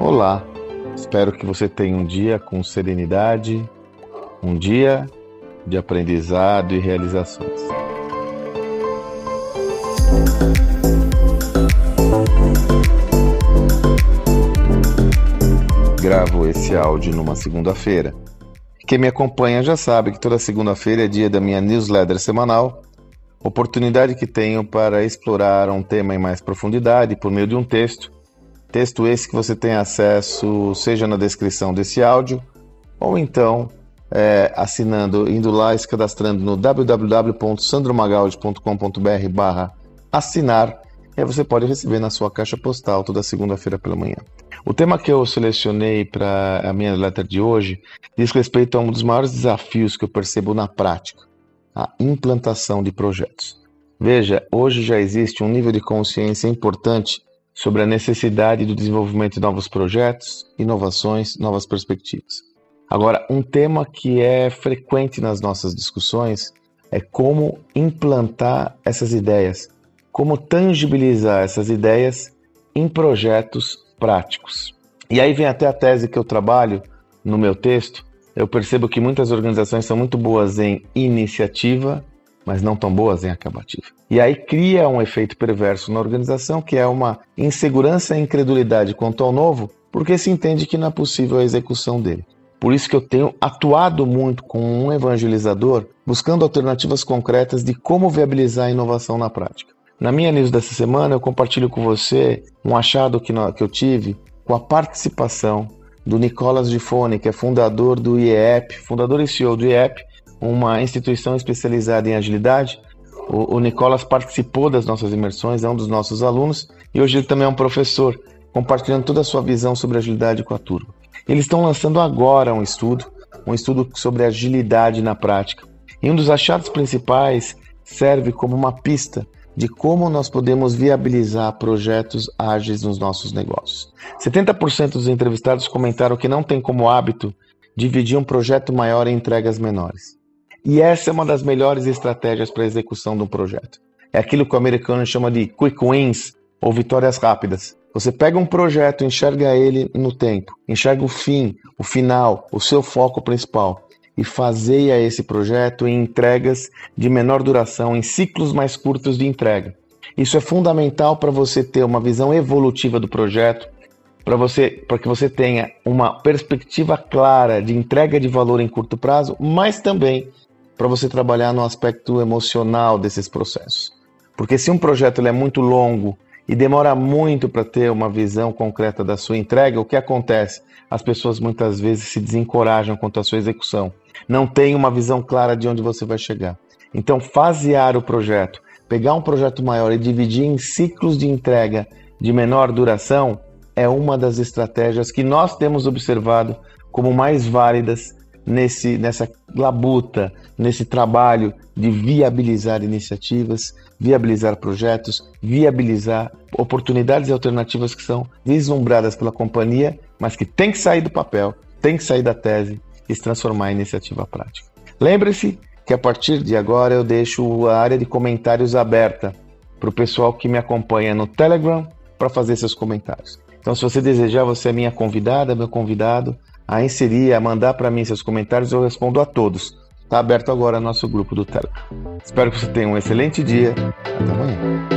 Olá, espero que você tenha um dia com serenidade, um dia de aprendizado e realizações. Gravo esse áudio numa segunda-feira. Quem me acompanha já sabe que toda segunda-feira é dia da minha newsletter semanal, oportunidade que tenho para explorar um tema em mais profundidade por meio de um texto. Texto esse que você tem acesso seja na descrição desse áudio ou então é, assinando, indo lá e se cadastrando no www.sandromagaldi.com.br barra assinar e aí você pode receber na sua caixa postal toda segunda-feira pela manhã. O tema que eu selecionei para a minha letra de hoje diz respeito a um dos maiores desafios que eu percebo na prática, a implantação de projetos. Veja, hoje já existe um nível de consciência importante sobre a necessidade do desenvolvimento de novos projetos, inovações, novas perspectivas. Agora, um tema que é frequente nas nossas discussões é como implantar essas ideias, como tangibilizar essas ideias em projetos práticos. E aí vem até a tese que eu trabalho no meu texto. Eu percebo que muitas organizações são muito boas em iniciativa, mas não tão boas em acabativa. E aí cria um efeito perverso na organização, que é uma insegurança e incredulidade quanto ao novo, porque se entende que não é possível a execução dele. Por isso que eu tenho atuado muito com um evangelizador, buscando alternativas concretas de como viabilizar a inovação na prática. Na minha news dessa semana, eu compartilho com você um achado que, que eu tive com a participação do Nicolas Gifone, que é fundador do IEP, fundador e CEO do IEP, uma instituição especializada em agilidade. O, o Nicolas participou das nossas imersões, é um dos nossos alunos e hoje ele também é um professor, compartilhando toda a sua visão sobre agilidade com a turma. Eles estão lançando agora um estudo, um estudo sobre agilidade na prática. E um dos achados principais serve como uma pista de como nós podemos viabilizar projetos ágeis nos nossos negócios. 70% dos entrevistados comentaram que não tem como hábito dividir um projeto maior em entregas menores. E essa é uma das melhores estratégias para a execução de um projeto. É aquilo que o americano chama de quick wins ou vitórias rápidas. Você pega um projeto, enxerga ele no tempo, enxerga o fim, o final, o seu foco principal e fazeia esse projeto em entregas de menor duração, em ciclos mais curtos de entrega. Isso é fundamental para você ter uma visão evolutiva do projeto, para você, para que você tenha uma perspectiva clara de entrega de valor em curto prazo, mas também para você trabalhar no aspecto emocional desses processos. Porque se um projeto é muito longo e demora muito para ter uma visão concreta da sua entrega, o que acontece? As pessoas muitas vezes se desencorajam quanto à sua execução não tem uma visão clara de onde você vai chegar. Então, fasear o projeto, pegar um projeto maior e dividir em ciclos de entrega de menor duração é uma das estratégias que nós temos observado como mais válidas nesse, nessa labuta, nesse trabalho de viabilizar iniciativas, viabilizar projetos, viabilizar oportunidades e alternativas que são vislumbradas pela companhia, mas que tem que sair do papel, tem que sair da tese e se transformar em iniciativa prática. Lembre-se que a partir de agora eu deixo a área de comentários aberta para o pessoal que me acompanha no Telegram para fazer seus comentários. Então, se você desejar, você é minha convidada, meu convidado, a inserir, a mandar para mim seus comentários, eu respondo a todos. Está aberto agora nosso grupo do Telegram. Espero que você tenha um excelente dia. Até amanhã.